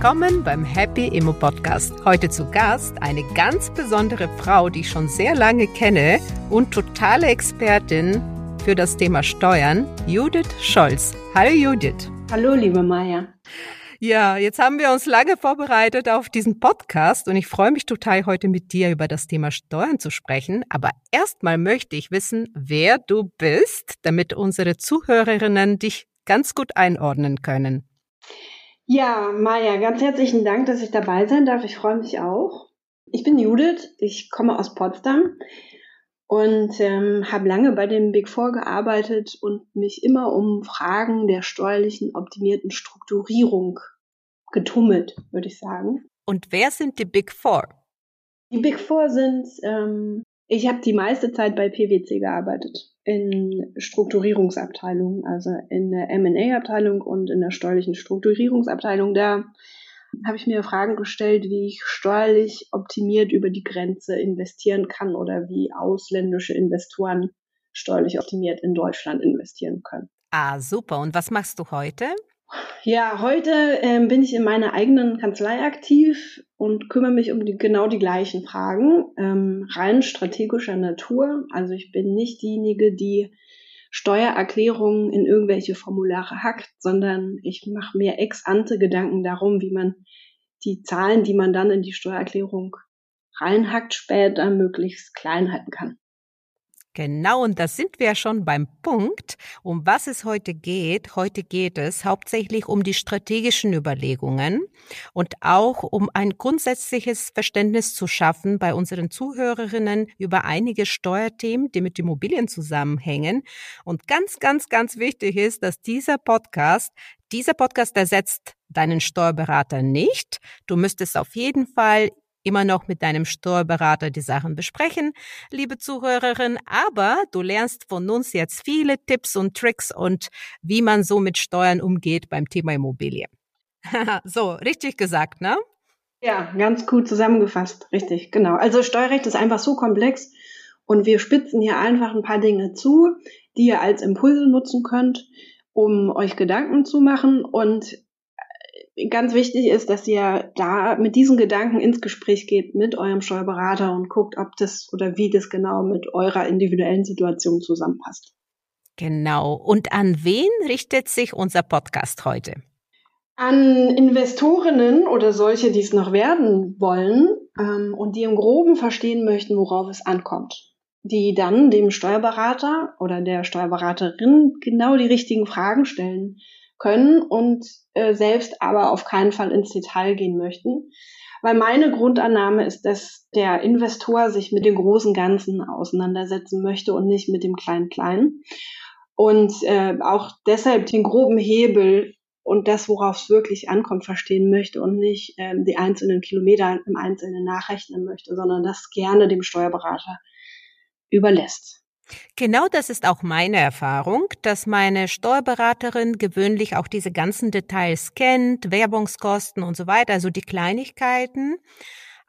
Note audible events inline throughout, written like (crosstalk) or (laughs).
willkommen beim Happy Immo Podcast. Heute zu Gast eine ganz besondere Frau, die ich schon sehr lange kenne und totale Expertin für das Thema Steuern, Judith Scholz. Hallo Judith. Hallo liebe Maja. Ja, jetzt haben wir uns lange vorbereitet auf diesen Podcast und ich freue mich total, heute mit dir über das Thema Steuern zu sprechen. Aber erstmal möchte ich wissen, wer du bist, damit unsere Zuhörerinnen dich ganz gut einordnen können. Ja, Maja, ganz herzlichen Dank, dass ich dabei sein darf. Ich freue mich auch. Ich bin Judith, ich komme aus Potsdam und ähm, habe lange bei dem Big Four gearbeitet und mich immer um Fragen der steuerlichen optimierten Strukturierung getummelt, würde ich sagen. Und wer sind die Big Four? Die Big Four sind, ähm, ich habe die meiste Zeit bei PwC gearbeitet, in Strukturierungsabteilungen, also in der M&A-Abteilung und in der steuerlichen Strukturierungsabteilung. Da habe ich mir Fragen gestellt, wie ich steuerlich optimiert über die Grenze investieren kann oder wie ausländische Investoren steuerlich optimiert in Deutschland investieren können. Ah, super. Und was machst du heute? Ja, heute ähm, bin ich in meiner eigenen Kanzlei aktiv und kümmere mich um die, genau die gleichen Fragen, ähm, rein strategischer Natur. Also ich bin nicht diejenige, die Steuererklärungen in irgendwelche Formulare hackt, sondern ich mache mir ex ante Gedanken darum, wie man die Zahlen, die man dann in die Steuererklärung reinhackt, später möglichst klein halten kann. Genau, und da sind wir schon beim Punkt, um was es heute geht. Heute geht es hauptsächlich um die strategischen Überlegungen und auch um ein grundsätzliches Verständnis zu schaffen bei unseren Zuhörerinnen über einige Steuerthemen, die mit Immobilien zusammenhängen. Und ganz, ganz, ganz wichtig ist, dass dieser Podcast dieser Podcast ersetzt deinen Steuerberater nicht. Du müsstest auf jeden Fall immer noch mit deinem Steuerberater die Sachen besprechen, liebe Zuhörerin, aber du lernst von uns jetzt viele Tipps und Tricks und wie man so mit Steuern umgeht beim Thema Immobilie. (laughs) so, richtig gesagt, ne? Ja, ganz gut zusammengefasst, richtig, genau. Also Steuerrecht ist einfach so komplex und wir spitzen hier einfach ein paar Dinge zu, die ihr als Impulse nutzen könnt, um euch Gedanken zu machen und ganz wichtig ist, dass ihr da mit diesen Gedanken ins Gespräch geht mit eurem Steuerberater und guckt, ob das oder wie das genau mit eurer individuellen Situation zusammenpasst. Genau. Und an wen richtet sich unser Podcast heute? An Investorinnen oder solche, die es noch werden wollen ähm, und die im Groben verstehen möchten, worauf es ankommt. Die dann dem Steuerberater oder der Steuerberaterin genau die richtigen Fragen stellen können und äh, selbst aber auf keinen Fall ins Detail gehen möchten. Weil meine Grundannahme ist, dass der Investor sich mit dem großen Ganzen auseinandersetzen möchte und nicht mit dem kleinen Kleinen. Und äh, auch deshalb den groben Hebel und das, worauf es wirklich ankommt, verstehen möchte und nicht ähm, die einzelnen Kilometer im Einzelnen nachrechnen möchte, sondern das gerne dem Steuerberater überlässt. Genau das ist auch meine Erfahrung, dass meine Steuerberaterin gewöhnlich auch diese ganzen Details kennt, Werbungskosten und so weiter, also die Kleinigkeiten.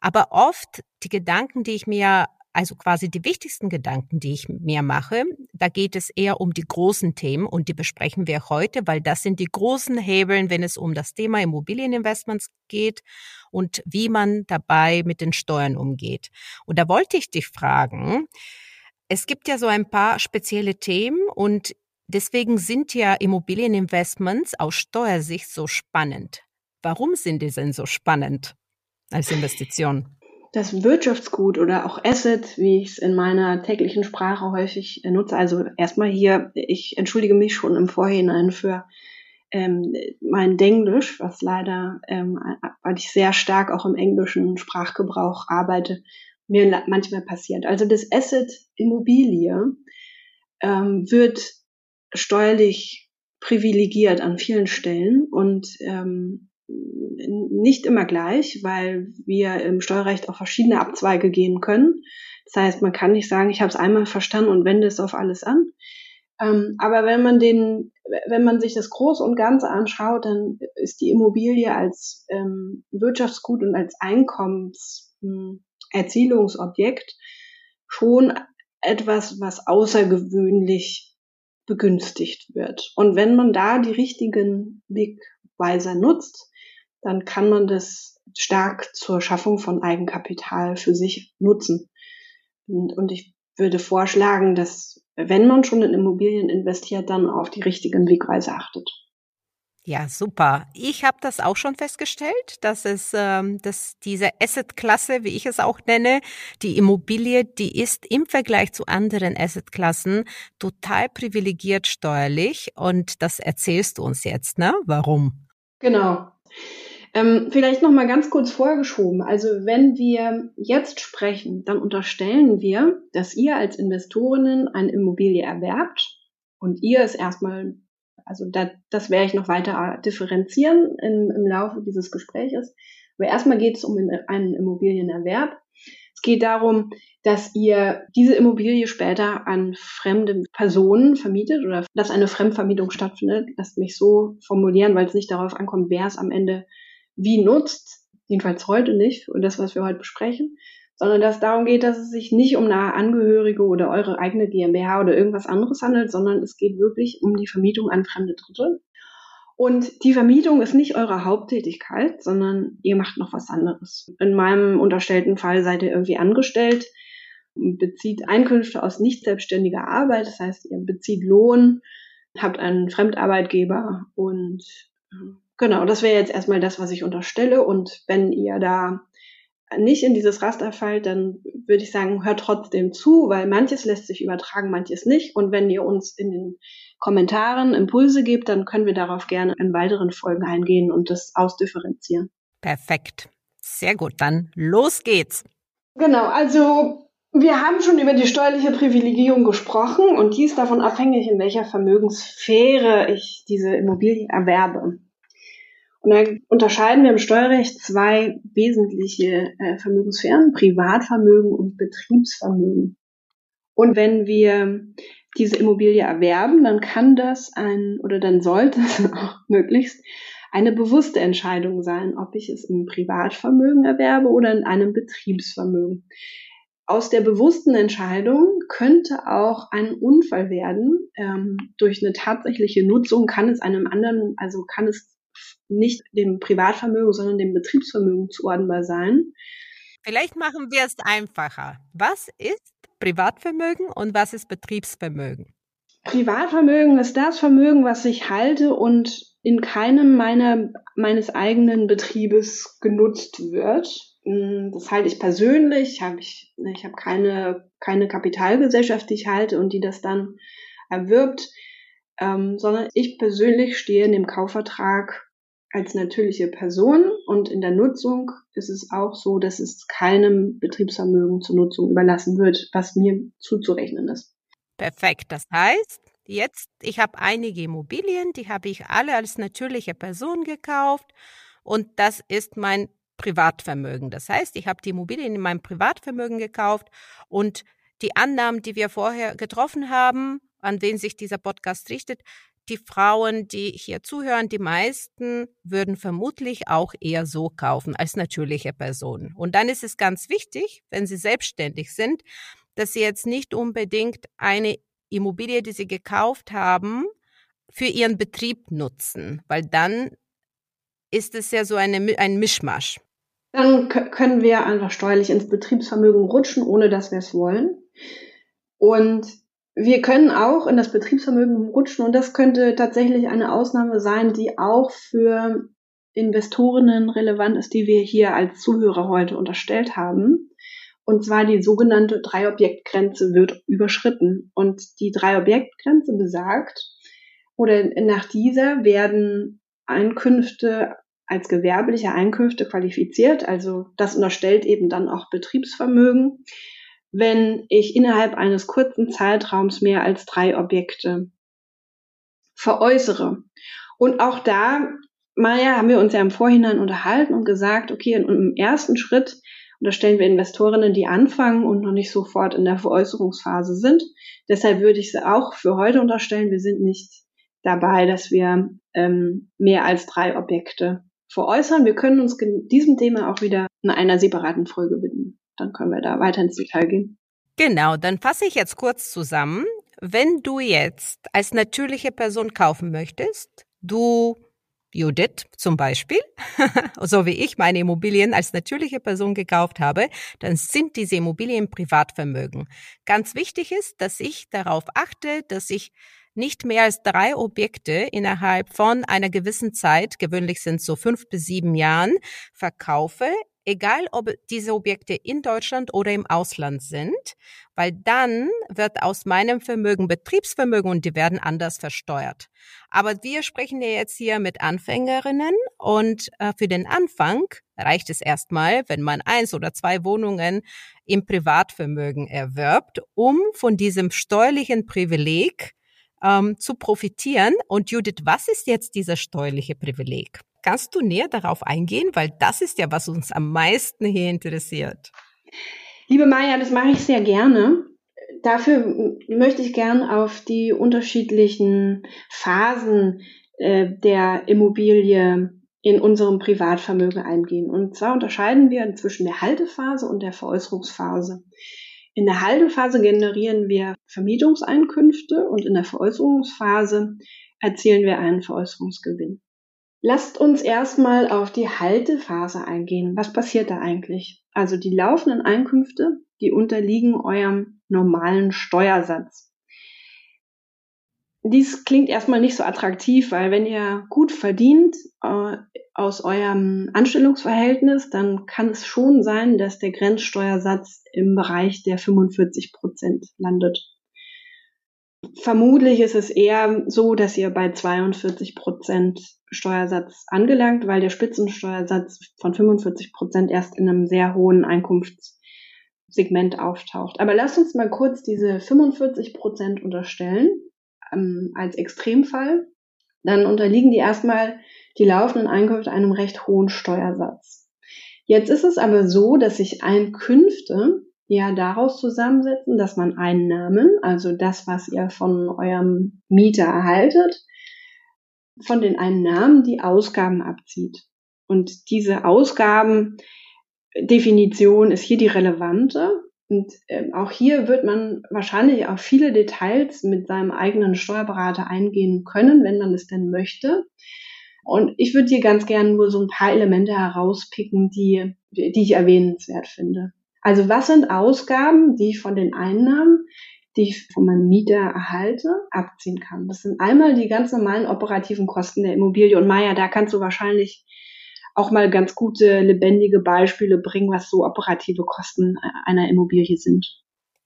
Aber oft die Gedanken, die ich mir, also quasi die wichtigsten Gedanken, die ich mir mache, da geht es eher um die großen Themen und die besprechen wir heute, weil das sind die großen Hebeln, wenn es um das Thema Immobilieninvestments geht und wie man dabei mit den Steuern umgeht. Und da wollte ich dich fragen, es gibt ja so ein paar spezielle Themen und deswegen sind ja Immobilieninvestments aus Steuersicht so spannend. Warum sind die denn so spannend als Investition? Das Wirtschaftsgut oder auch Asset, wie ich es in meiner täglichen Sprache häufig nutze. Also erstmal hier, ich entschuldige mich schon im Vorhinein für ähm, mein Denglisch, was leider, ähm, weil ich sehr stark auch im englischen Sprachgebrauch arbeite, mir manchmal passiert. Also das Asset Immobilie ähm, wird steuerlich privilegiert an vielen Stellen und ähm, nicht immer gleich, weil wir im Steuerrecht auf verschiedene Abzweige gehen können. Das heißt, man kann nicht sagen, ich habe es einmal verstanden und wende es auf alles an. Ähm, aber wenn man den, wenn man sich das Groß und Ganze anschaut, dann ist die Immobilie als ähm, Wirtschaftsgut und als Einkommens hm, Erzielungsobjekt schon etwas, was außergewöhnlich begünstigt wird. Und wenn man da die richtigen Wegweiser nutzt, dann kann man das stark zur Schaffung von Eigenkapital für sich nutzen. Und, und ich würde vorschlagen, dass wenn man schon in Immobilien investiert, dann auf die richtigen Wegweise achtet. Ja, super. Ich habe das auch schon festgestellt, dass es, ähm, dass diese Asset-Klasse, wie ich es auch nenne, die Immobilie, die ist im Vergleich zu anderen Asset-Klassen total privilegiert steuerlich. Und das erzählst du uns jetzt, ne? Warum? Genau. Ähm, vielleicht noch mal ganz kurz vorgeschoben. Also wenn wir jetzt sprechen, dann unterstellen wir, dass ihr als Investorinnen eine Immobilie erwerbt und ihr es erstmal, also da, das werde ich noch weiter differenzieren im, im Laufe dieses Gespräches. Aber erstmal geht es um einen Immobilienerwerb. Es geht darum, dass ihr diese Immobilie später an fremde Personen vermietet oder dass eine Fremdvermietung stattfindet. Lasst mich so formulieren, weil es nicht darauf ankommt, wer es am Ende wie nutzt, jedenfalls heute nicht, und das, was wir heute besprechen, sondern dass darum geht, dass es sich nicht um nahe Angehörige oder eure eigene GmbH oder irgendwas anderes handelt, sondern es geht wirklich um die Vermietung an fremde Dritte. Und die Vermietung ist nicht eure Haupttätigkeit, sondern ihr macht noch was anderes. In meinem unterstellten Fall seid ihr irgendwie angestellt, bezieht Einkünfte aus nicht selbstständiger Arbeit, das heißt, ihr bezieht Lohn, habt einen Fremdarbeitgeber und Genau, das wäre jetzt erstmal das, was ich unterstelle. Und wenn ihr da nicht in dieses Raster fallt, dann würde ich sagen, hört trotzdem zu, weil manches lässt sich übertragen, manches nicht. Und wenn ihr uns in den Kommentaren Impulse gebt, dann können wir darauf gerne in weiteren Folgen eingehen und das ausdifferenzieren. Perfekt. Sehr gut. Dann los geht's. Genau, also wir haben schon über die steuerliche Privilegierung gesprochen und die ist davon abhängig, in welcher Vermögenssphäre ich diese Immobilie erwerbe. Und dann unterscheiden wir im Steuerrecht zwei wesentliche äh, Vermögenssphären, Privatvermögen und Betriebsvermögen. Und wenn wir diese Immobilie erwerben, dann kann das ein oder dann sollte es (laughs) auch möglichst eine bewusste Entscheidung sein, ob ich es im Privatvermögen erwerbe oder in einem Betriebsvermögen. Aus der bewussten Entscheidung könnte auch ein Unfall werden. Ähm, durch eine tatsächliche Nutzung kann es einem anderen, also kann es nicht dem Privatvermögen, sondern dem Betriebsvermögen zuordnenbar sein. Vielleicht machen wir es einfacher. Was ist Privatvermögen und was ist Betriebsvermögen? Privatvermögen ist das Vermögen, was ich halte und in keinem meiner, meines eigenen Betriebes genutzt wird. Hm, das halte ich persönlich. Hab ich ich habe keine, keine Kapitalgesellschaft, die ich halte und die das dann erwirbt, ähm, sondern ich persönlich stehe in dem Kaufvertrag als natürliche Person und in der Nutzung ist es auch so, dass es keinem Betriebsvermögen zur Nutzung überlassen wird, was mir zuzurechnen ist. Perfekt. Das heißt, jetzt, ich habe einige Immobilien, die habe ich alle als natürliche Person gekauft und das ist mein Privatvermögen. Das heißt, ich habe die Immobilien in meinem Privatvermögen gekauft und die Annahmen, die wir vorher getroffen haben, an wen sich dieser Podcast richtet, die Frauen, die hier zuhören, die meisten würden vermutlich auch eher so kaufen als natürliche Personen. Und dann ist es ganz wichtig, wenn sie selbstständig sind, dass sie jetzt nicht unbedingt eine Immobilie, die sie gekauft haben, für ihren Betrieb nutzen, weil dann ist es ja so eine, ein Mischmasch. Dann können wir einfach steuerlich ins Betriebsvermögen rutschen, ohne dass wir es wollen. Und wir können auch in das Betriebsvermögen rutschen und das könnte tatsächlich eine Ausnahme sein, die auch für Investorinnen relevant ist, die wir hier als Zuhörer heute unterstellt haben. Und zwar die sogenannte Drei-Objekt-Grenze wird überschritten. Und die Drei-Objekt-Grenze besagt, oder nach dieser werden Einkünfte als gewerbliche Einkünfte qualifiziert. Also das unterstellt eben dann auch Betriebsvermögen wenn ich innerhalb eines kurzen Zeitraums mehr als drei Objekte veräußere. Und auch da, Maja, haben wir uns ja im Vorhinein unterhalten und gesagt, okay, im ersten Schritt unterstellen wir Investorinnen, die anfangen und noch nicht sofort in der Veräußerungsphase sind. Deshalb würde ich sie auch für heute unterstellen, wir sind nicht dabei, dass wir ähm, mehr als drei Objekte veräußern. Wir können uns diesem Thema auch wieder in einer separaten Folge widmen dann können wir da weiter ins Detail gehen. Genau, dann fasse ich jetzt kurz zusammen. Wenn du jetzt als natürliche Person kaufen möchtest, du Judith zum Beispiel, (laughs) so wie ich meine Immobilien als natürliche Person gekauft habe, dann sind diese Immobilien Privatvermögen. Ganz wichtig ist, dass ich darauf achte, dass ich nicht mehr als drei Objekte innerhalb von einer gewissen Zeit, gewöhnlich sind so fünf bis sieben Jahren, verkaufe, egal ob diese Objekte in Deutschland oder im Ausland sind, weil dann wird aus meinem Vermögen Betriebsvermögen und die werden anders versteuert. Aber wir sprechen ja jetzt hier mit Anfängerinnen und äh, für den Anfang reicht es erstmal, wenn man eins oder zwei Wohnungen im Privatvermögen erwirbt, um von diesem steuerlichen Privileg ähm, zu profitieren. Und Judith, was ist jetzt dieser steuerliche Privileg? Kannst du näher darauf eingehen, weil das ist ja, was uns am meisten hier interessiert. Liebe Maja, das mache ich sehr gerne. Dafür möchte ich gern auf die unterschiedlichen Phasen äh, der Immobilie in unserem Privatvermögen eingehen. Und zwar unterscheiden wir zwischen der Haltephase und der Veräußerungsphase. In der Haltephase generieren wir Vermietungseinkünfte und in der Veräußerungsphase erzielen wir einen Veräußerungsgewinn. Lasst uns erstmal auf die Haltephase eingehen. Was passiert da eigentlich? Also die laufenden Einkünfte, die unterliegen eurem normalen Steuersatz. Dies klingt erstmal nicht so attraktiv, weil wenn ihr gut verdient äh, aus eurem Anstellungsverhältnis, dann kann es schon sein, dass der Grenzsteuersatz im Bereich der 45 Prozent landet. Vermutlich ist es eher so, dass ihr bei 42 Prozent Steuersatz angelangt, weil der Spitzensteuersatz von 45 Prozent erst in einem sehr hohen Einkunftssegment auftaucht. Aber lasst uns mal kurz diese 45 Prozent unterstellen ähm, als Extremfall, dann unterliegen die erstmal die laufenden Einkünfte einem recht hohen Steuersatz. Jetzt ist es aber so, dass sich Einkünfte ja daraus zusammensetzen, dass man Einnahmen, also das, was ihr von eurem Mieter erhaltet, von den Einnahmen die Ausgaben abzieht. Und diese Ausgabendefinition ist hier die relevante. Und äh, auch hier wird man wahrscheinlich auf viele Details mit seinem eigenen Steuerberater eingehen können, wenn man es denn möchte. Und ich würde hier ganz gerne nur so ein paar Elemente herauspicken, die, die ich erwähnenswert finde. Also was sind Ausgaben, die ich von den Einnahmen, die ich von meinem Mieter erhalte, abziehen kann? Das sind einmal die ganz normalen operativen Kosten der Immobilie. Und Maja, da kannst du wahrscheinlich auch mal ganz gute, lebendige Beispiele bringen, was so operative Kosten einer Immobilie sind.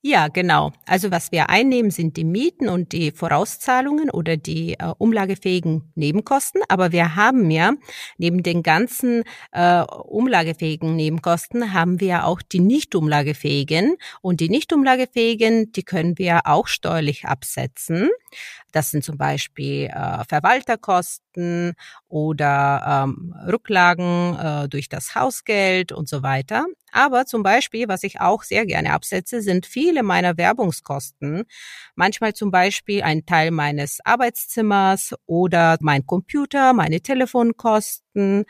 Ja, genau. Also was wir einnehmen, sind die Mieten und die Vorauszahlungen oder die äh, umlagefähigen Nebenkosten. Aber wir haben ja neben den ganzen äh, umlagefähigen Nebenkosten haben wir auch die nicht umlagefähigen. Und die nicht umlagefähigen, die können wir auch steuerlich absetzen. Das sind zum Beispiel äh, Verwalterkosten oder ähm, Rücklagen äh, durch das Hausgeld und so weiter. Aber zum Beispiel, was ich auch sehr gerne absetze, sind viele meiner Werbungskosten. Manchmal zum Beispiel ein Teil meines Arbeitszimmers oder mein Computer, meine Telefonkosten,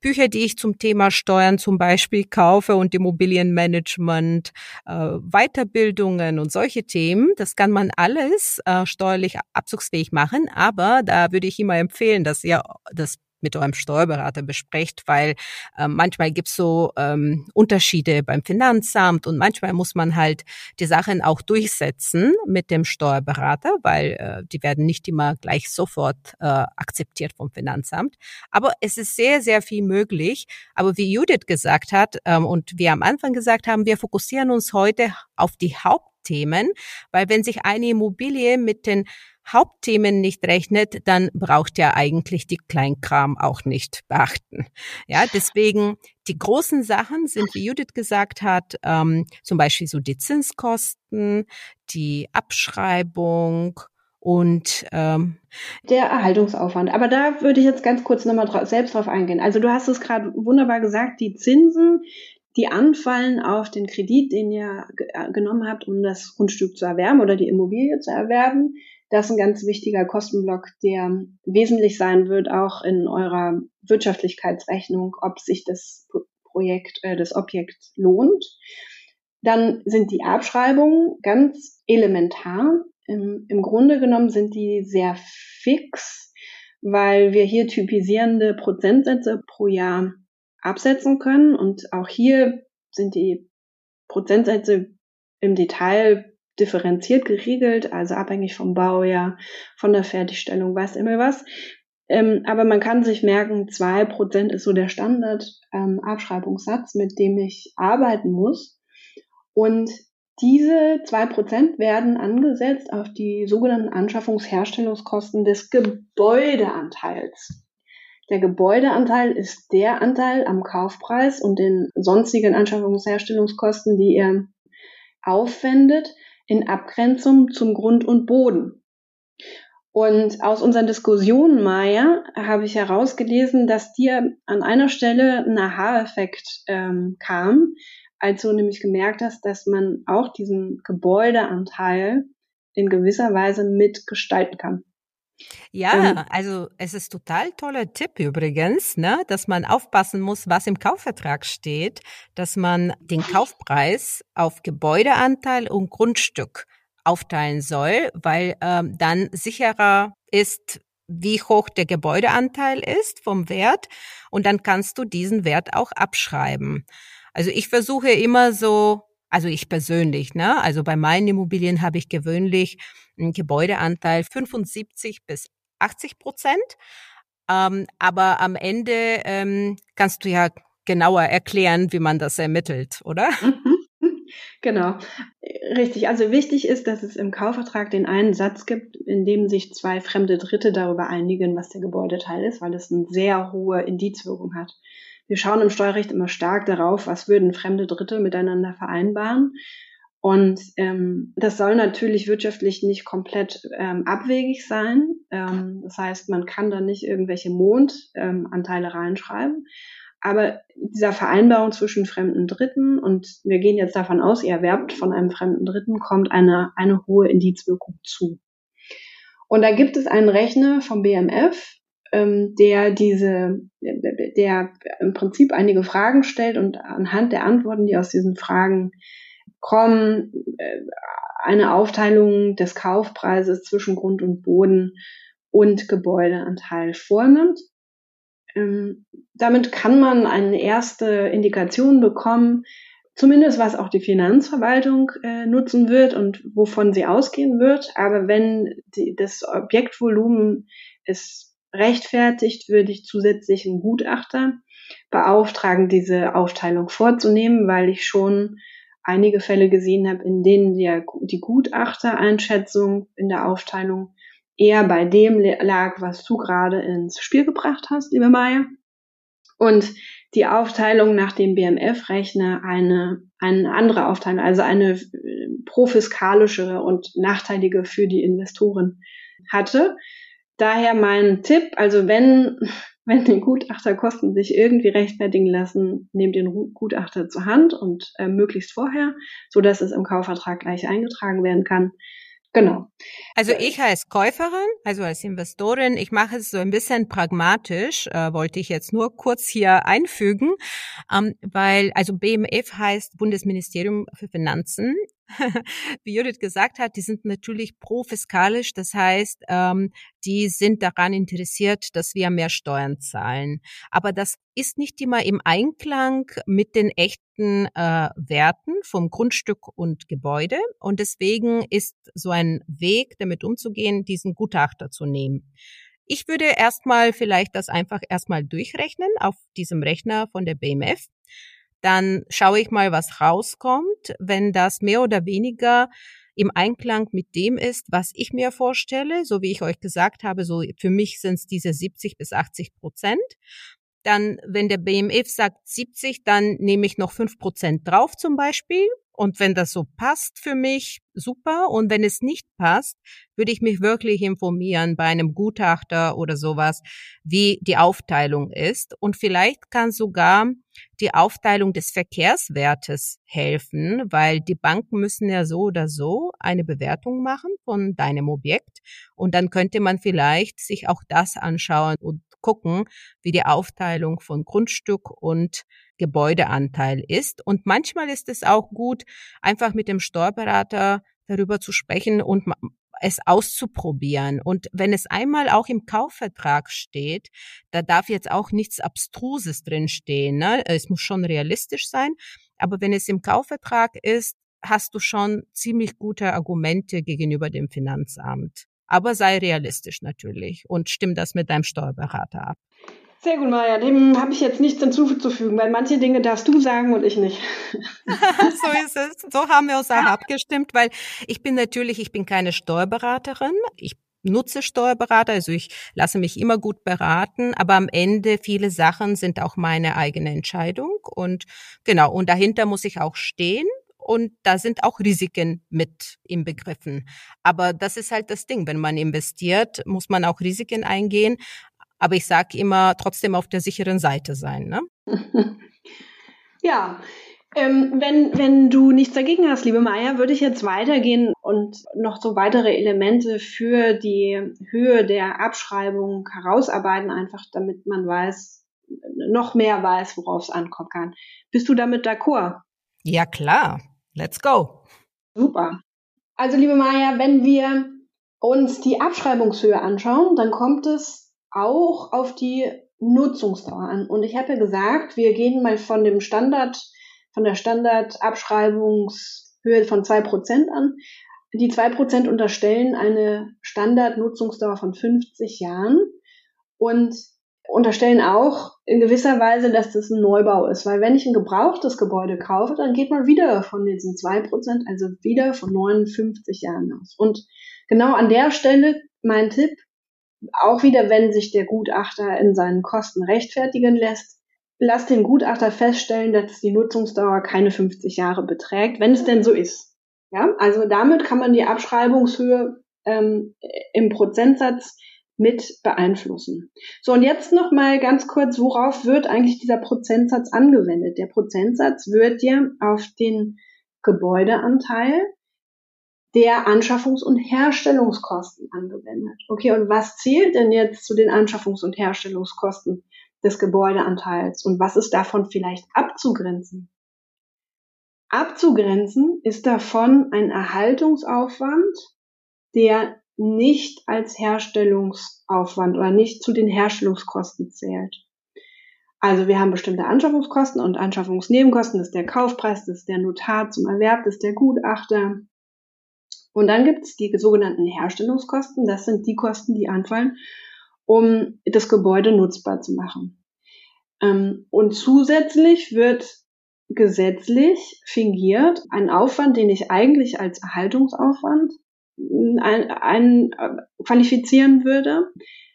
Bücher, die ich zum Thema Steuern zum Beispiel kaufe und Immobilienmanagement, äh, Weiterbildungen und solche Themen. Das kann man alles äh, steuerlich abzugsfähig machen. Aber da würde ich immer empfehlen, dass ihr das mit eurem Steuerberater besprecht, weil äh, manchmal gibt's so ähm, Unterschiede beim Finanzamt und manchmal muss man halt die Sachen auch durchsetzen mit dem Steuerberater, weil äh, die werden nicht immer gleich sofort äh, akzeptiert vom Finanzamt. Aber es ist sehr, sehr viel möglich. Aber wie Judith gesagt hat ähm, und wir am Anfang gesagt haben, wir fokussieren uns heute auf die Hauptthemen, weil wenn sich eine Immobilie mit den Hauptthemen nicht rechnet, dann braucht er eigentlich die Kleinkram auch nicht beachten. Ja, deswegen die großen Sachen sind, wie Judith gesagt hat, ähm, zum Beispiel so die Zinskosten, die Abschreibung und ähm, der Erhaltungsaufwand. Aber da würde ich jetzt ganz kurz nochmal dra selbst drauf eingehen. Also du hast es gerade wunderbar gesagt, die Zinsen, die anfallen auf den Kredit, den ihr äh, genommen habt, um das Grundstück zu erwerben oder die Immobilie zu erwerben, das ist ein ganz wichtiger Kostenblock, der wesentlich sein wird, auch in eurer Wirtschaftlichkeitsrechnung, ob sich das Projekt, äh, das Objekt lohnt. Dann sind die Abschreibungen ganz elementar. Im, Im Grunde genommen sind die sehr fix, weil wir hier typisierende Prozentsätze pro Jahr absetzen können. Und auch hier sind die Prozentsätze im Detail differenziert geregelt, also abhängig vom Baujahr, von der Fertigstellung, weiß immer was. Ähm, aber man kann sich merken, zwei Prozent ist so der Standard-Abschreibungssatz, ähm, mit dem ich arbeiten muss. Und diese zwei Prozent werden angesetzt auf die sogenannten Anschaffungsherstellungskosten des Gebäudeanteils. Der Gebäudeanteil ist der Anteil am Kaufpreis und den sonstigen Anschaffungsherstellungskosten, die er aufwendet, in Abgrenzung zum Grund und Boden. Und aus unseren Diskussionen, Maya, habe ich herausgelesen, dass dir an einer Stelle ein Aha-Effekt ähm, kam, als du nämlich gemerkt hast, dass man auch diesen Gebäudeanteil in gewisser Weise mitgestalten kann. Ja, also es ist total toller Tipp übrigens, ne, dass man aufpassen muss, was im Kaufvertrag steht, dass man den Kaufpreis auf Gebäudeanteil und Grundstück aufteilen soll, weil ähm, dann sicherer ist, wie hoch der Gebäudeanteil ist vom Wert und dann kannst du diesen Wert auch abschreiben. Also ich versuche immer so, also ich persönlich, ne, also bei meinen Immobilien habe ich gewöhnlich Gebäudeanteil 75 bis 80 Prozent. Ähm, aber am Ende ähm, kannst du ja genauer erklären, wie man das ermittelt, oder? Mhm. (laughs) Genau, richtig. Also wichtig ist, dass es im Kaufvertrag den einen Satz gibt, in dem sich zwei fremde Dritte darüber einigen, was der Gebäudeteil ist, weil es eine sehr hohe Indizwirkung hat. Wir schauen im Steuerrecht immer stark darauf, was würden fremde Dritte miteinander vereinbaren. Und ähm, das soll natürlich wirtschaftlich nicht komplett ähm, abwegig sein. Ähm, das heißt, man kann da nicht irgendwelche Mondanteile reinschreiben. Aber dieser Vereinbarung zwischen fremden Dritten, und wir gehen jetzt davon aus, ihr erwerbt von einem fremden Dritten, kommt eine, eine hohe Indizwirkung zu. Und da gibt es einen Rechner vom BMF, ähm, der diese, der im Prinzip einige Fragen stellt und anhand der Antworten, die aus diesen Fragen kommen, äh, eine Aufteilung des Kaufpreises zwischen Grund und Boden und Gebäudeanteil vornimmt. Ähm, damit kann man eine erste Indikation bekommen, zumindest was auch die Finanzverwaltung äh, nutzen wird und wovon sie ausgehen wird. Aber wenn das Objektvolumen es rechtfertigt, würde ich zusätzlich einen Gutachter beauftragen, diese Aufteilung vorzunehmen, weil ich schon einige Fälle gesehen habe, in denen die, die Gutachtereinschätzung in der Aufteilung eher bei dem lag, was du gerade ins Spiel gebracht hast, liebe Maya. Und die Aufteilung nach dem BMF-Rechner eine, eine andere Aufteilung, also eine äh, profiskalische und nachteilige für die Investoren hatte. Daher mein Tipp, also wenn, wenn die Gutachterkosten sich irgendwie rechtfertigen lassen, nehmt den Gutachter zur Hand und äh, möglichst vorher, so dass es im Kaufvertrag gleich eingetragen werden kann. Genau. Also ich als Käuferin, also als Investorin, ich mache es so ein bisschen pragmatisch, äh, wollte ich jetzt nur kurz hier einfügen, ähm, weil also BMF heißt Bundesministerium für Finanzen. (laughs) wie Judith gesagt hat, die sind natürlich profiskalisch, das heißt, ähm, die sind daran interessiert, dass wir mehr Steuern zahlen. Aber das ist nicht immer im Einklang mit den echten äh, Werten vom Grundstück und Gebäude. Und deswegen ist so ein Weg, damit umzugehen, diesen Gutachter zu nehmen. Ich würde erstmal vielleicht das einfach erstmal durchrechnen auf diesem Rechner von der BMF dann schaue ich mal, was rauskommt. Wenn das mehr oder weniger im Einklang mit dem ist, was ich mir vorstelle, so wie ich euch gesagt habe, so für mich sind es diese 70 bis 80 Prozent. Dann, wenn der BMF sagt 70, dann nehme ich noch 5 Prozent drauf zum Beispiel und wenn das so passt für mich, super. Und wenn es nicht passt, würde ich mich wirklich informieren bei einem Gutachter oder sowas, wie die Aufteilung ist. Und vielleicht kann sogar die Aufteilung des Verkehrswertes helfen, weil die Banken müssen ja so oder so eine Bewertung machen von deinem Objekt. Und dann könnte man vielleicht sich auch das anschauen und gucken, wie die Aufteilung von Grundstück und Gebäudeanteil ist. Und manchmal ist es auch gut, einfach mit dem Steuerberater darüber zu sprechen und es auszuprobieren. Und wenn es einmal auch im Kaufvertrag steht, da darf jetzt auch nichts Abstruses drinstehen. Ne? Es muss schon realistisch sein. Aber wenn es im Kaufvertrag ist, hast du schon ziemlich gute Argumente gegenüber dem Finanzamt. Aber sei realistisch natürlich und stimm das mit deinem Steuerberater ab. Sehr gut, Maja. Dem habe ich jetzt nichts hinzuzufügen, weil manche Dinge darfst du sagen und ich nicht. (laughs) so ist es. So haben wir uns auch abgestimmt, weil ich bin natürlich, ich bin keine Steuerberaterin. Ich nutze Steuerberater, also ich lasse mich immer gut beraten, aber am Ende viele Sachen sind auch meine eigene Entscheidung und genau, und dahinter muss ich auch stehen und da sind auch Risiken mit im Begriffen. Aber das ist halt das Ding, wenn man investiert, muss man auch Risiken eingehen, aber ich sage immer, trotzdem auf der sicheren Seite sein. Ne? (laughs) ja, ähm, wenn, wenn du nichts dagegen hast, liebe Maya, würde ich jetzt weitergehen und noch so weitere Elemente für die Höhe der Abschreibung herausarbeiten, einfach damit man weiß, noch mehr weiß, worauf es ankommen kann. Bist du damit d'accord? Ja, klar. Let's go. Super. Also, liebe Maya, wenn wir uns die Abschreibungshöhe anschauen, dann kommt es auch auf die Nutzungsdauer an. Und ich habe ja gesagt, wir gehen mal von dem Standard, von der Standardabschreibungshöhe von zwei Prozent an. Die zwei Prozent unterstellen eine Standardnutzungsdauer von 50 Jahren und unterstellen auch in gewisser Weise, dass das ein Neubau ist. Weil wenn ich ein gebrauchtes Gebäude kaufe, dann geht man wieder von diesen zwei Prozent, also wieder von 59 Jahren aus. Und genau an der Stelle mein Tipp, auch wieder, wenn sich der Gutachter in seinen Kosten rechtfertigen lässt, lass den Gutachter feststellen, dass die Nutzungsdauer keine 50 Jahre beträgt, wenn es denn so ist. Ja, also damit kann man die Abschreibungshöhe ähm, im Prozentsatz mit beeinflussen. So, und jetzt noch mal ganz kurz, worauf wird eigentlich dieser Prozentsatz angewendet? Der Prozentsatz wird ja auf den Gebäudeanteil der Anschaffungs- und Herstellungskosten angewendet. Okay, und was zählt denn jetzt zu den Anschaffungs- und Herstellungskosten des Gebäudeanteils und was ist davon vielleicht abzugrenzen? Abzugrenzen ist davon ein Erhaltungsaufwand, der nicht als Herstellungsaufwand oder nicht zu den Herstellungskosten zählt. Also wir haben bestimmte Anschaffungskosten und Anschaffungsnebenkosten, das ist der Kaufpreis, das ist der Notar zum Erwerb, das ist der Gutachter, und dann gibt es die sogenannten Herstellungskosten. Das sind die Kosten, die anfallen, um das Gebäude nutzbar zu machen. Ähm, und zusätzlich wird gesetzlich fingiert ein Aufwand, den ich eigentlich als Erhaltungsaufwand ein, ein, äh, qualifizieren würde,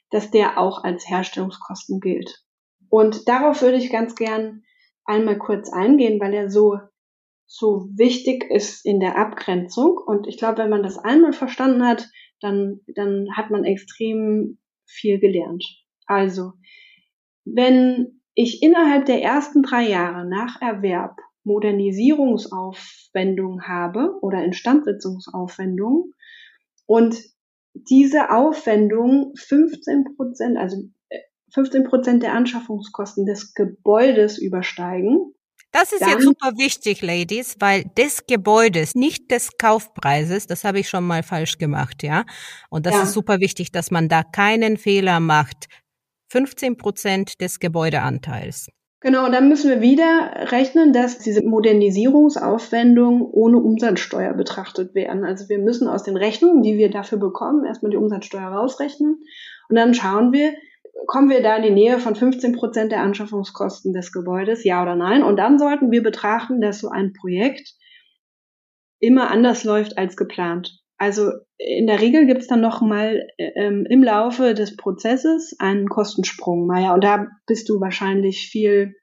dass der auch als Herstellungskosten gilt. Und darauf würde ich ganz gern einmal kurz eingehen, weil er so so wichtig ist in der Abgrenzung. Und ich glaube, wenn man das einmal verstanden hat, dann, dann hat man extrem viel gelernt. Also, wenn ich innerhalb der ersten drei Jahre nach Erwerb Modernisierungsaufwendungen habe oder Instandsetzungsaufwendungen und diese Aufwendungen 15 Prozent, also 15 Prozent der Anschaffungskosten des Gebäudes übersteigen, das ist jetzt super wichtig, Ladies, weil des Gebäudes, nicht des Kaufpreises, das habe ich schon mal falsch gemacht, ja. Und das ja. ist super wichtig, dass man da keinen Fehler macht. 15 Prozent des Gebäudeanteils. Genau, dann müssen wir wieder rechnen, dass diese Modernisierungsaufwendungen ohne Umsatzsteuer betrachtet werden. Also wir müssen aus den Rechnungen, die wir dafür bekommen, erstmal die Umsatzsteuer rausrechnen und dann schauen wir, kommen wir da in die Nähe von 15 Prozent der Anschaffungskosten des Gebäudes, ja oder nein? Und dann sollten wir betrachten, dass so ein Projekt immer anders läuft als geplant. Also in der Regel gibt es dann noch mal ähm, im Laufe des Prozesses einen Kostensprung, Maja. Und da bist du wahrscheinlich viel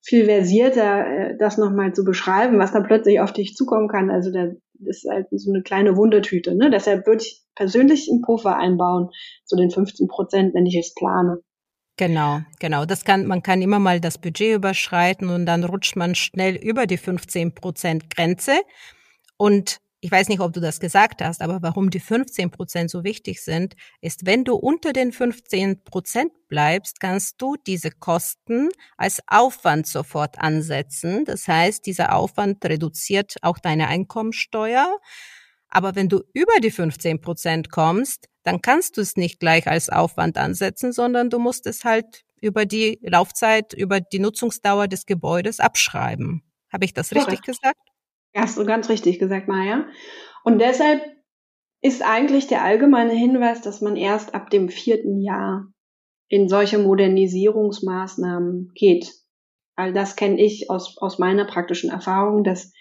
viel versierter, äh, das nochmal zu beschreiben, was da plötzlich auf dich zukommen kann. Also da ist halt so eine kleine Wundertüte. Ne? Deshalb würde ich persönlich einen Puffer einbauen zu den 15 Prozent, wenn ich es plane. Genau, genau. Das kann, man kann immer mal das Budget überschreiten und dann rutscht man schnell über die 15 Prozent Grenze. Und ich weiß nicht, ob du das gesagt hast, aber warum die 15 Prozent so wichtig sind, ist, wenn du unter den 15 Prozent bleibst, kannst du diese Kosten als Aufwand sofort ansetzen. Das heißt, dieser Aufwand reduziert auch deine Einkommensteuer. Aber wenn du über die 15 Prozent kommst, dann kannst du es nicht gleich als Aufwand ansetzen, sondern du musst es halt über die Laufzeit, über die Nutzungsdauer des Gebäudes abschreiben. Habe ich das richtig gesagt? Hast du ganz richtig gesagt, Maja. Und deshalb ist eigentlich der allgemeine Hinweis, dass man erst ab dem vierten Jahr in solche Modernisierungsmaßnahmen geht. All das kenne ich aus, aus meiner praktischen Erfahrung, dass,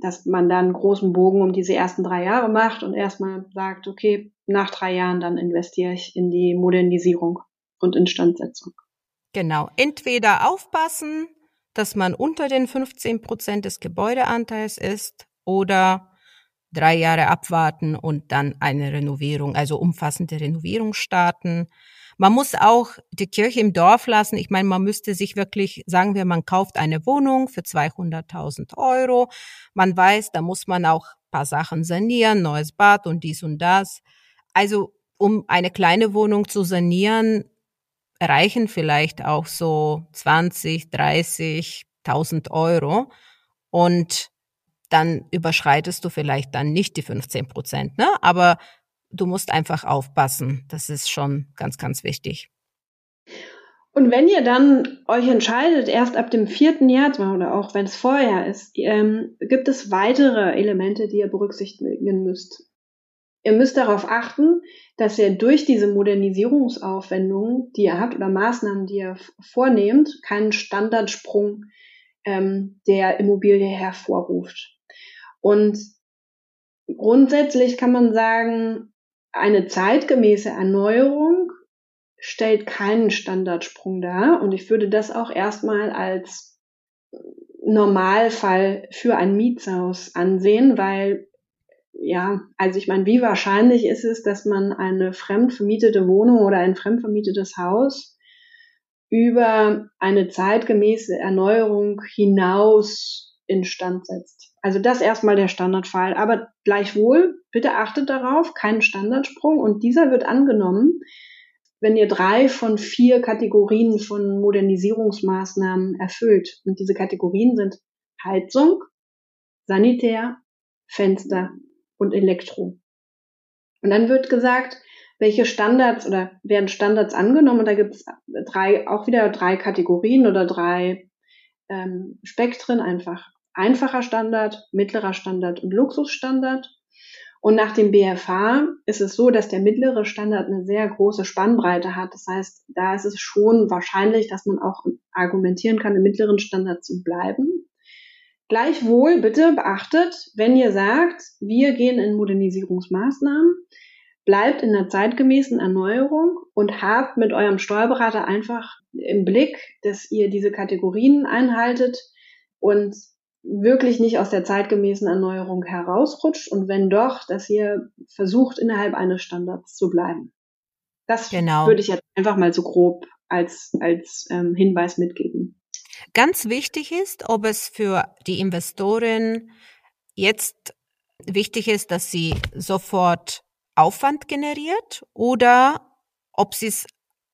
dass man dann einen großen Bogen um diese ersten drei Jahre macht und erstmal sagt, okay, nach drei Jahren dann investiere ich in die Modernisierung und Instandsetzung. Genau. Entweder aufpassen, dass man unter den 15 Prozent des Gebäudeanteils ist oder drei Jahre abwarten und dann eine Renovierung, also umfassende Renovierung starten. Man muss auch die Kirche im Dorf lassen. Ich meine, man müsste sich wirklich, sagen wir, man kauft eine Wohnung für 200.000 Euro. Man weiß, da muss man auch paar Sachen sanieren, neues Bad und dies und das. Also, um eine kleine Wohnung zu sanieren, reichen vielleicht auch so 20, 30.000 Euro und dann überschreitest du vielleicht dann nicht die 15 Prozent, ne? Aber du musst einfach aufpassen. Das ist schon ganz, ganz wichtig. Und wenn ihr dann euch entscheidet, erst ab dem vierten Jahr oder auch wenn es vorher ist, ähm, gibt es weitere Elemente, die ihr berücksichtigen müsst. Ihr müsst darauf achten, dass ihr durch diese Modernisierungsaufwendungen, die ihr habt oder Maßnahmen, die ihr vornehmt, keinen Standardsprung ähm, der Immobilie hervorruft. Und grundsätzlich kann man sagen, eine zeitgemäße Erneuerung stellt keinen Standardsprung dar. Und ich würde das auch erstmal als Normalfall für ein Mietshaus ansehen, weil ja, also ich meine, wie wahrscheinlich ist es, dass man eine fremdvermietete Wohnung oder ein fremdvermietetes Haus über eine zeitgemäße Erneuerung hinaus instand setzt. Also das erstmal der Standardfall. Aber gleichwohl, bitte achtet darauf, keinen Standardsprung. Und dieser wird angenommen, wenn ihr drei von vier Kategorien von Modernisierungsmaßnahmen erfüllt. Und diese Kategorien sind Heizung, Sanitär, Fenster und Elektro. Und dann wird gesagt, welche Standards oder werden Standards angenommen. Und da gibt es drei, auch wieder drei Kategorien oder drei ähm, Spektren einfach. Einfacher Standard, mittlerer Standard und Luxusstandard. Und nach dem BFH ist es so, dass der mittlere Standard eine sehr große Spannbreite hat. Das heißt, da ist es schon wahrscheinlich, dass man auch argumentieren kann, im mittleren Standard zu bleiben. Gleichwohl bitte beachtet, wenn ihr sagt, wir gehen in Modernisierungsmaßnahmen, bleibt in der zeitgemäßen Erneuerung und habt mit eurem Steuerberater einfach im Blick, dass ihr diese Kategorien einhaltet und wirklich nicht aus der zeitgemäßen Erneuerung herausrutscht und wenn doch, dass ihr versucht, innerhalb eines Standards zu bleiben. Das genau. würde ich jetzt einfach mal so grob als, als ähm, Hinweis mitgeben. Ganz wichtig ist, ob es für die Investoren jetzt wichtig ist, dass sie sofort Aufwand generiert oder ob sie es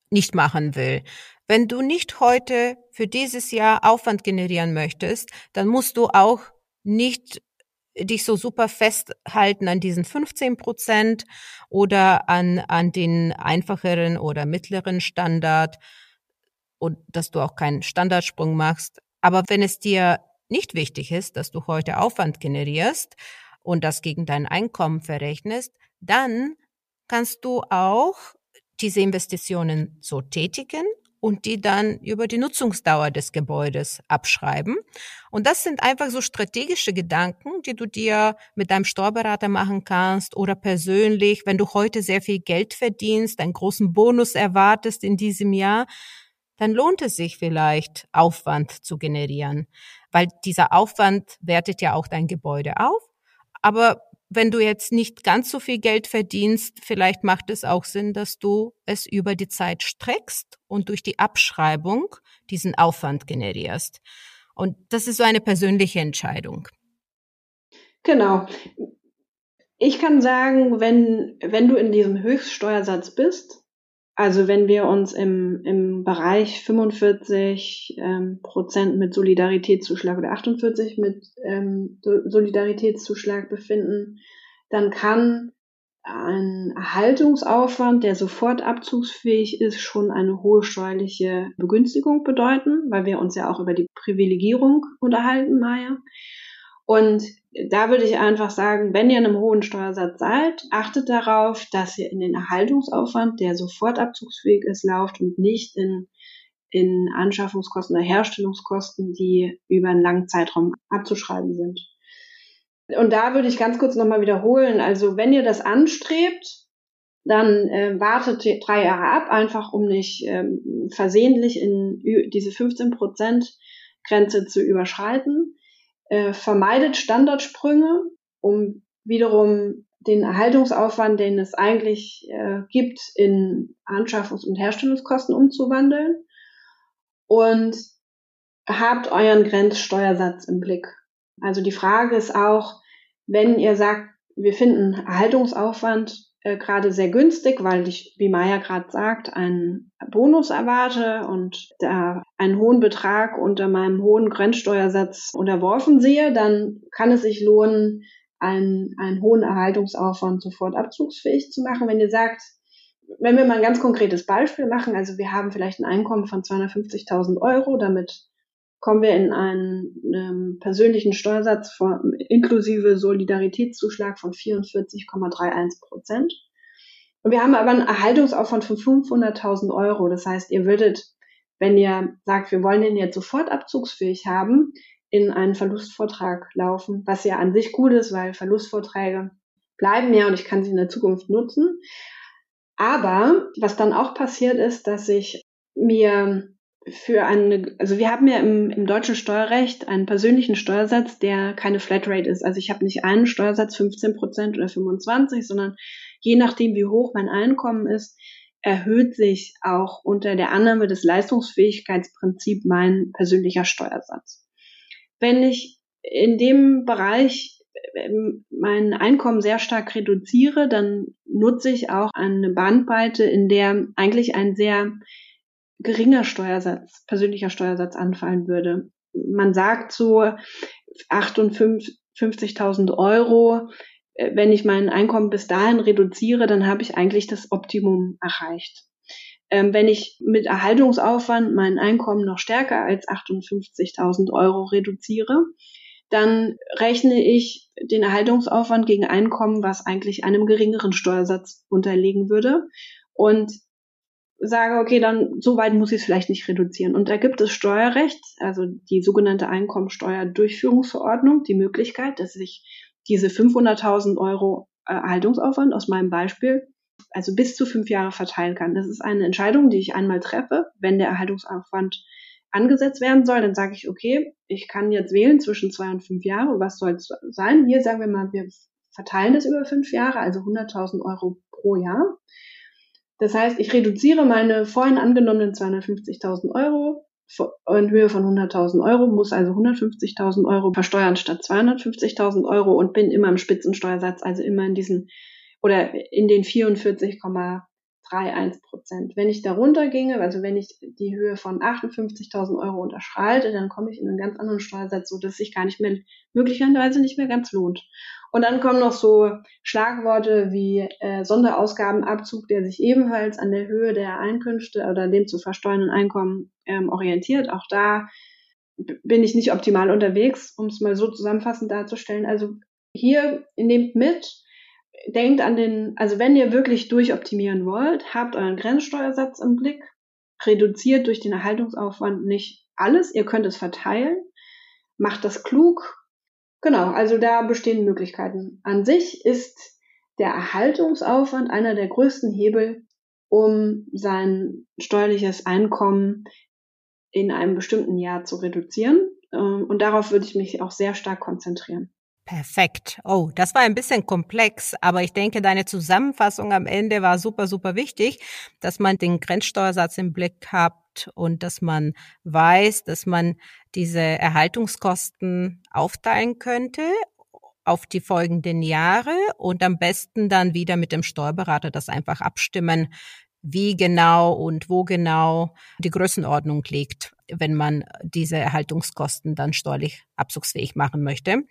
nicht machen will. Wenn du nicht heute für dieses Jahr Aufwand generieren möchtest, dann musst du auch nicht dich so super festhalten an diesen 15 Prozent oder an, an den einfacheren oder mittleren Standard, und dass du auch keinen Standardsprung machst. Aber wenn es dir nicht wichtig ist, dass du heute Aufwand generierst und das gegen dein Einkommen verrechnest, dann kannst du auch diese Investitionen so tätigen und die dann über die Nutzungsdauer des Gebäudes abschreiben. Und das sind einfach so strategische Gedanken, die du dir mit deinem Steuerberater machen kannst oder persönlich, wenn du heute sehr viel Geld verdienst, einen großen Bonus erwartest in diesem Jahr, dann lohnt es sich vielleicht, Aufwand zu generieren, weil dieser Aufwand wertet ja auch dein Gebäude auf. Aber wenn du jetzt nicht ganz so viel Geld verdienst, vielleicht macht es auch Sinn, dass du es über die Zeit streckst und durch die Abschreibung diesen Aufwand generierst. Und das ist so eine persönliche Entscheidung. Genau. Ich kann sagen, wenn, wenn du in diesem Höchststeuersatz bist, also wenn wir uns im, im Bereich 45 ähm, Prozent mit Solidaritätszuschlag oder 48 mit ähm, Solidaritätszuschlag befinden, dann kann ein Erhaltungsaufwand, der sofort abzugsfähig ist, schon eine hohe steuerliche Begünstigung bedeuten, weil wir uns ja auch über die Privilegierung unterhalten, Maya. Und da würde ich einfach sagen, wenn ihr in einem hohen Steuersatz seid, achtet darauf, dass ihr in den Erhaltungsaufwand, der sofort abzugsfähig ist, lauft und nicht in, in Anschaffungskosten oder Herstellungskosten, die über einen langen Zeitraum abzuschreiben sind. Und da würde ich ganz kurz nochmal wiederholen. Also wenn ihr das anstrebt, dann äh, wartet drei Jahre ab, einfach um nicht ähm, versehentlich in diese 15 Prozent Grenze zu überschreiten. Äh, vermeidet Standardsprünge, um wiederum den Erhaltungsaufwand, den es eigentlich äh, gibt, in Anschaffungs- und Herstellungskosten umzuwandeln. Und habt euren Grenzsteuersatz im Blick. Also die Frage ist auch, wenn ihr sagt, wir finden Erhaltungsaufwand äh, gerade sehr günstig, weil ich, wie Maya gerade sagt, einen Bonus erwarte und da einen hohen Betrag unter meinem hohen Grenzsteuersatz unterworfen sehe, dann kann es sich lohnen, einen, einen hohen Erhaltungsaufwand sofort abzugsfähig zu machen. Wenn ihr sagt, wenn wir mal ein ganz konkretes Beispiel machen, also wir haben vielleicht ein Einkommen von 250.000 Euro, damit kommen wir in einen ähm, persönlichen Steuersatz von, inklusive Solidaritätszuschlag von 44,31 Prozent. Und wir haben aber einen Erhaltungsaufwand von 500.000 Euro. Das heißt, ihr würdet, wenn ihr sagt, wir wollen den jetzt sofort abzugsfähig haben, in einen Verlustvortrag laufen, was ja an sich gut ist, weil Verlustvorträge bleiben ja und ich kann sie in der Zukunft nutzen. Aber was dann auch passiert ist, dass ich mir für eine, also wir haben ja im, im deutschen Steuerrecht einen persönlichen Steuersatz, der keine Flatrate ist. Also ich habe nicht einen Steuersatz 15 Prozent oder 25, sondern je nachdem, wie hoch mein Einkommen ist, erhöht sich auch unter der Annahme des Leistungsfähigkeitsprinzips mein persönlicher Steuersatz. Wenn ich in dem Bereich ähm, mein Einkommen sehr stark reduziere, dann nutze ich auch eine Bandbreite, in der eigentlich ein sehr geringer Steuersatz, persönlicher Steuersatz anfallen würde. Man sagt so 58.000 Euro, äh, wenn ich mein Einkommen bis dahin reduziere, dann habe ich eigentlich das Optimum erreicht. Ähm, wenn ich mit Erhaltungsaufwand mein Einkommen noch stärker als 58.000 Euro reduziere, dann rechne ich den Erhaltungsaufwand gegen Einkommen, was eigentlich einem geringeren Steuersatz unterlegen würde. Und sage, okay, dann so weit muss ich es vielleicht nicht reduzieren. Und da gibt es Steuerrecht, also die sogenannte Einkommensteuerdurchführungsverordnung, die Möglichkeit, dass ich diese 500.000 Euro äh, Erhaltungsaufwand aus meinem Beispiel also bis zu fünf Jahre verteilen kann. Das ist eine Entscheidung, die ich einmal treffe, wenn der Erhaltungsaufwand angesetzt werden soll, dann sage ich, okay, ich kann jetzt wählen zwischen zwei und fünf Jahre. Was soll es sein? Hier sagen wir mal, wir verteilen das über fünf Jahre, also 100.000 Euro pro Jahr. Das heißt, ich reduziere meine vorhin angenommenen 250.000 Euro in Höhe von 100.000 Euro, muss also 150.000 Euro versteuern statt 250.000 Euro und bin immer im Spitzensteuersatz, also immer in diesen oder in den 44,31 Prozent. Wenn ich darunter ginge, also wenn ich die Höhe von 58.000 Euro unterschreite, dann komme ich in einen ganz anderen Steuersatz, so dass sich gar nicht mehr möglicherweise nicht mehr ganz lohnt. Und dann kommen noch so Schlagworte wie äh, Sonderausgabenabzug, der sich ebenfalls an der Höhe der Einkünfte oder dem zu versteuernden Einkommen ähm, orientiert. Auch da bin ich nicht optimal unterwegs, um es mal so zusammenfassend darzustellen. Also hier nehmt mit, denkt an den, also wenn ihr wirklich durchoptimieren wollt, habt euren Grenzsteuersatz im Blick, reduziert durch den Erhaltungsaufwand nicht alles, ihr könnt es verteilen, macht das klug, Genau, also da bestehen Möglichkeiten. An sich ist der Erhaltungsaufwand einer der größten Hebel, um sein steuerliches Einkommen in einem bestimmten Jahr zu reduzieren. Ähm, und darauf würde ich mich auch sehr stark konzentrieren. Perfekt. Oh, das war ein bisschen komplex, aber ich denke, deine Zusammenfassung am Ende war super, super wichtig, dass man den Grenzsteuersatz im Blick hat und dass man weiß, dass man diese Erhaltungskosten aufteilen könnte auf die folgenden Jahre und am besten dann wieder mit dem Steuerberater das einfach abstimmen, wie genau und wo genau die Größenordnung liegt, wenn man diese Erhaltungskosten dann steuerlich abzugsfähig machen möchte.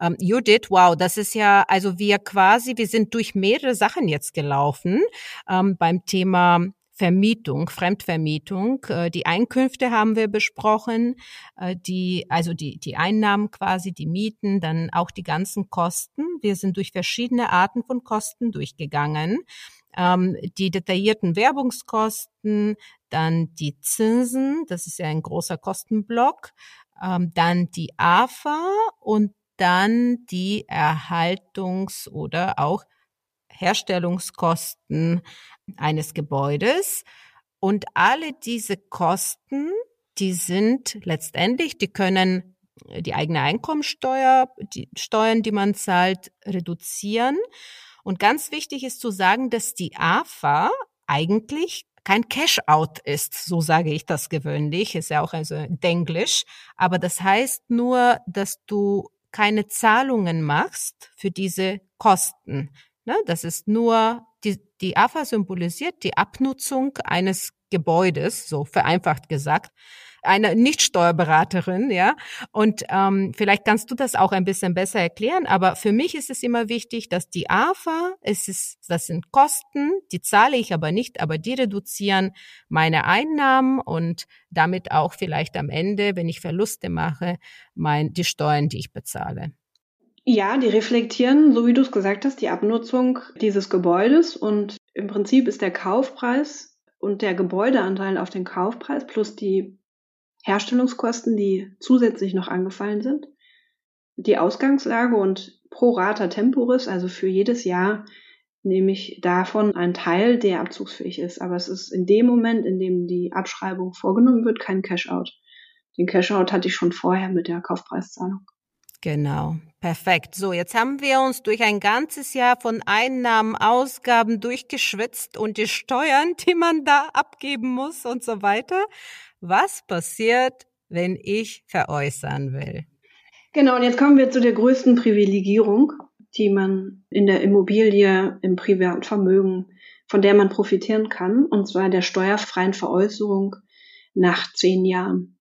Ähm, Judith, wow, das ist ja, also wir quasi, wir sind durch mehrere Sachen jetzt gelaufen ähm, beim Thema Vermietung, Fremdvermietung. Äh, die Einkünfte haben wir besprochen, äh, die, also die, die Einnahmen quasi, die Mieten, dann auch die ganzen Kosten. Wir sind durch verschiedene Arten von Kosten durchgegangen. Ähm, die detaillierten Werbungskosten, dann die Zinsen, das ist ja ein großer Kostenblock, ähm, dann die AFA und dann die Erhaltungs- oder auch Herstellungskosten eines Gebäudes. Und alle diese Kosten, die sind letztendlich, die können die eigene Einkommensteuer, die Steuern, die man zahlt, reduzieren. Und ganz wichtig ist zu sagen, dass die AFA eigentlich kein Cash-out ist, so sage ich das gewöhnlich, ist ja auch also Denglisch, aber das heißt nur, dass du keine Zahlungen machst für diese Kosten. Ne? Das ist nur, die, die AFA symbolisiert die Abnutzung eines Gebäudes, so vereinfacht gesagt, eine Nicht-Steuerberaterin, ja. Und ähm, vielleicht kannst du das auch ein bisschen besser erklären, aber für mich ist es immer wichtig, dass die AFA, es ist, das sind Kosten, die zahle ich aber nicht, aber die reduzieren meine Einnahmen und damit auch vielleicht am Ende, wenn ich Verluste mache, mein, die Steuern, die ich bezahle. Ja, die reflektieren, so wie du es gesagt hast, die Abnutzung dieses Gebäudes und im Prinzip ist der Kaufpreis und der Gebäudeanteil auf den Kaufpreis plus die Herstellungskosten, die zusätzlich noch angefallen sind, die Ausgangslage und pro rata temporis, also für jedes Jahr, nehme ich davon einen Teil, der abzugsfähig ist. Aber es ist in dem Moment, in dem die Abschreibung vorgenommen wird, kein Cash-out. Den Cash-out hatte ich schon vorher mit der Kaufpreiszahlung. Genau, perfekt. So, jetzt haben wir uns durch ein ganzes Jahr von Einnahmen, Ausgaben durchgeschwitzt und die Steuern, die man da abgeben muss und so weiter. Was passiert, wenn ich veräußern will? Genau, und jetzt kommen wir zu der größten Privilegierung, die man in der Immobilie, im privaten Vermögen, von der man profitieren kann, und zwar der steuerfreien Veräußerung nach zehn Jahren.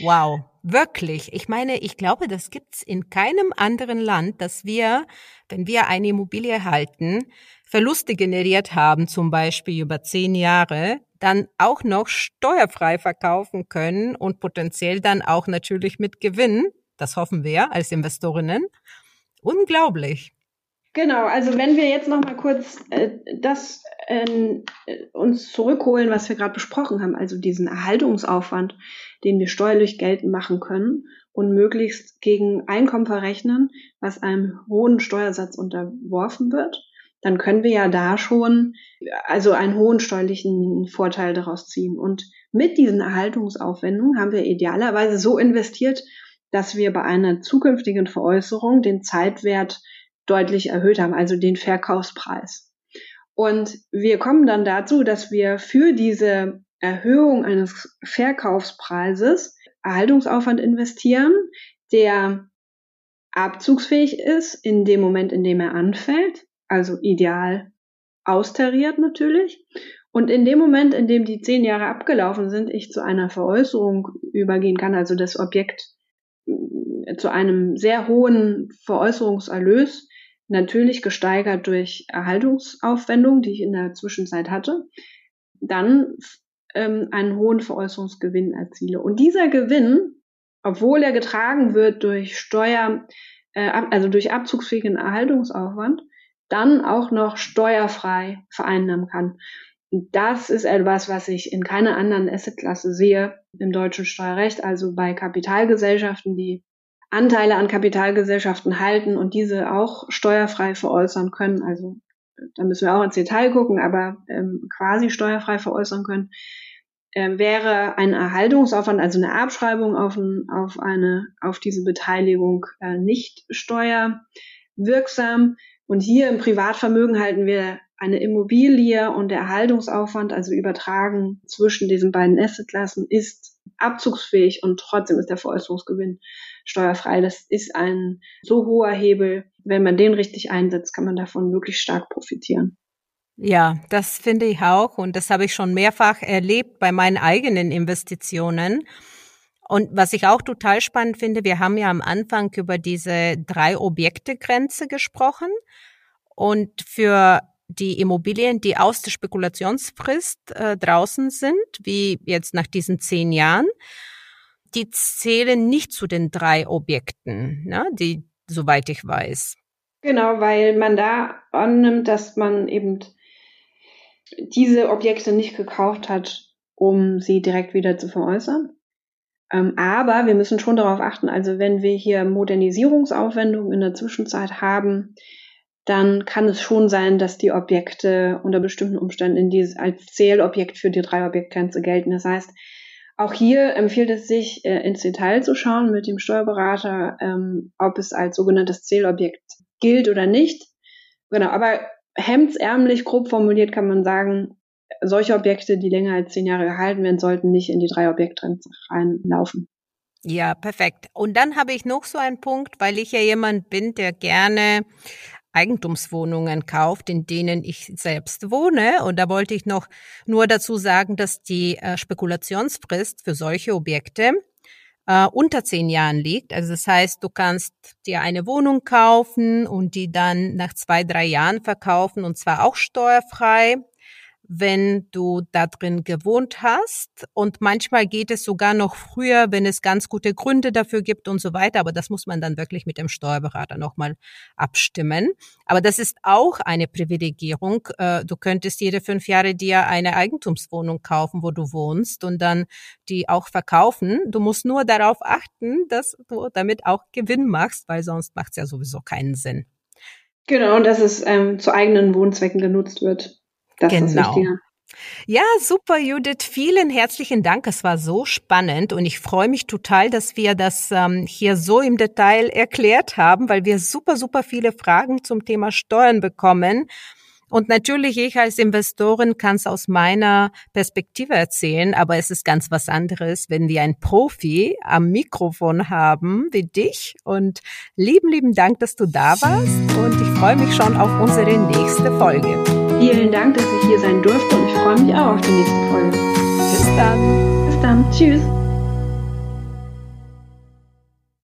Wow, wirklich. Ich meine, ich glaube, das gibt's in keinem anderen Land, dass wir, wenn wir eine Immobilie halten, Verluste generiert haben, zum Beispiel über zehn Jahre, dann auch noch steuerfrei verkaufen können und potenziell dann auch natürlich mit Gewinn. Das hoffen wir als Investorinnen. Unglaublich. Genau, also wenn wir jetzt noch mal kurz äh, das äh, uns zurückholen, was wir gerade besprochen haben, also diesen Erhaltungsaufwand, den wir steuerlich geltend machen können und möglichst gegen Einkommen verrechnen, was einem hohen Steuersatz unterworfen wird, dann können wir ja da schon also einen hohen steuerlichen Vorteil daraus ziehen. Und mit diesen Erhaltungsaufwendungen haben wir idealerweise so investiert, dass wir bei einer zukünftigen Veräußerung den Zeitwert deutlich erhöht haben, also den Verkaufspreis. Und wir kommen dann dazu, dass wir für diese Erhöhung eines Verkaufspreises Erhaltungsaufwand investieren, der abzugsfähig ist in dem Moment, in dem er anfällt, also ideal austariert natürlich. Und in dem Moment, in dem die zehn Jahre abgelaufen sind, ich zu einer Veräußerung übergehen kann, also das Objekt äh, zu einem sehr hohen Veräußerungserlös, natürlich gesteigert durch Erhaltungsaufwendungen, die ich in der Zwischenzeit hatte, dann ähm, einen hohen Veräußerungsgewinn erziele. Und dieser Gewinn, obwohl er getragen wird durch Steuer, äh, also durch abzugsfähigen Erhaltungsaufwand, dann auch noch steuerfrei vereinnahmen kann. Das ist etwas, was ich in keiner anderen Assetklasse sehe im deutschen Steuerrecht, also bei Kapitalgesellschaften, die Anteile an Kapitalgesellschaften halten und diese auch steuerfrei veräußern können. Also da müssen wir auch ins Detail gucken, aber ähm, quasi steuerfrei veräußern können, äh, wäre ein Erhaltungsaufwand, also eine Abschreibung auf, ein, auf, eine, auf diese Beteiligung äh, nicht steuerwirksam. Und hier im Privatvermögen halten wir eine Immobilie und der Erhaltungsaufwand, also übertragen zwischen diesen beiden Assetklassen, ist abzugsfähig und trotzdem ist der Veräußerungsgewinn steuerfrei. Das ist ein so hoher Hebel. Wenn man den richtig einsetzt, kann man davon wirklich stark profitieren. Ja, das finde ich auch und das habe ich schon mehrfach erlebt bei meinen eigenen Investitionen. Und was ich auch total spannend finde, wir haben ja am Anfang über diese drei Objekte Grenze gesprochen. Und für die Immobilien, die aus der Spekulationsfrist äh, draußen sind, wie jetzt nach diesen zehn Jahren, die zählen nicht zu den drei Objekten, ne, die, soweit ich weiß. Genau, weil man da annimmt, dass man eben diese Objekte nicht gekauft hat, um sie direkt wieder zu veräußern. Ähm, aber wir müssen schon darauf achten, also wenn wir hier Modernisierungsaufwendungen in der Zwischenzeit haben, dann kann es schon sein, dass die Objekte unter bestimmten Umständen in dieses, als Zählobjekt für die drei Objektgrenze gelten. Das heißt, auch hier empfiehlt es sich, äh, ins Detail zu schauen mit dem Steuerberater, ähm, ob es als sogenanntes Zählobjekt gilt oder nicht. Genau, aber hemdsärmlich grob formuliert kann man sagen, solche Objekte, die länger als zehn Jahre gehalten werden, sollten nicht in die drei Objektgrenze reinlaufen. Ja, perfekt. Und dann habe ich noch so einen Punkt, weil ich ja jemand bin, der gerne Eigentumswohnungen kauft, in denen ich selbst wohne. Und da wollte ich noch nur dazu sagen, dass die äh, Spekulationsfrist für solche Objekte äh, unter zehn Jahren liegt. Also das heißt, du kannst dir eine Wohnung kaufen und die dann nach zwei, drei Jahren verkaufen und zwar auch steuerfrei wenn du da drin gewohnt hast. Und manchmal geht es sogar noch früher, wenn es ganz gute Gründe dafür gibt und so weiter. Aber das muss man dann wirklich mit dem Steuerberater nochmal abstimmen. Aber das ist auch eine Privilegierung. Äh, du könntest jede fünf Jahre dir eine Eigentumswohnung kaufen, wo du wohnst und dann die auch verkaufen. Du musst nur darauf achten, dass du damit auch Gewinn machst, weil sonst macht es ja sowieso keinen Sinn. Genau, dass es ähm, zu eigenen Wohnzwecken genutzt wird. Das genau. ist Ja, super, Judith. Vielen herzlichen Dank. Es war so spannend und ich freue mich total, dass wir das ähm, hier so im Detail erklärt haben, weil wir super, super viele Fragen zum Thema Steuern bekommen. Und natürlich, ich als Investorin kann es aus meiner Perspektive erzählen, aber es ist ganz was anderes, wenn wir einen Profi am Mikrofon haben wie dich. Und lieben, lieben Dank, dass du da warst. Und ich freue mich schon auf unsere nächste Folge. Vielen Dank, dass ich hier sein durfte und ich freue mich auch auf die nächste Folge. Bis dann. Bis dann. Tschüss.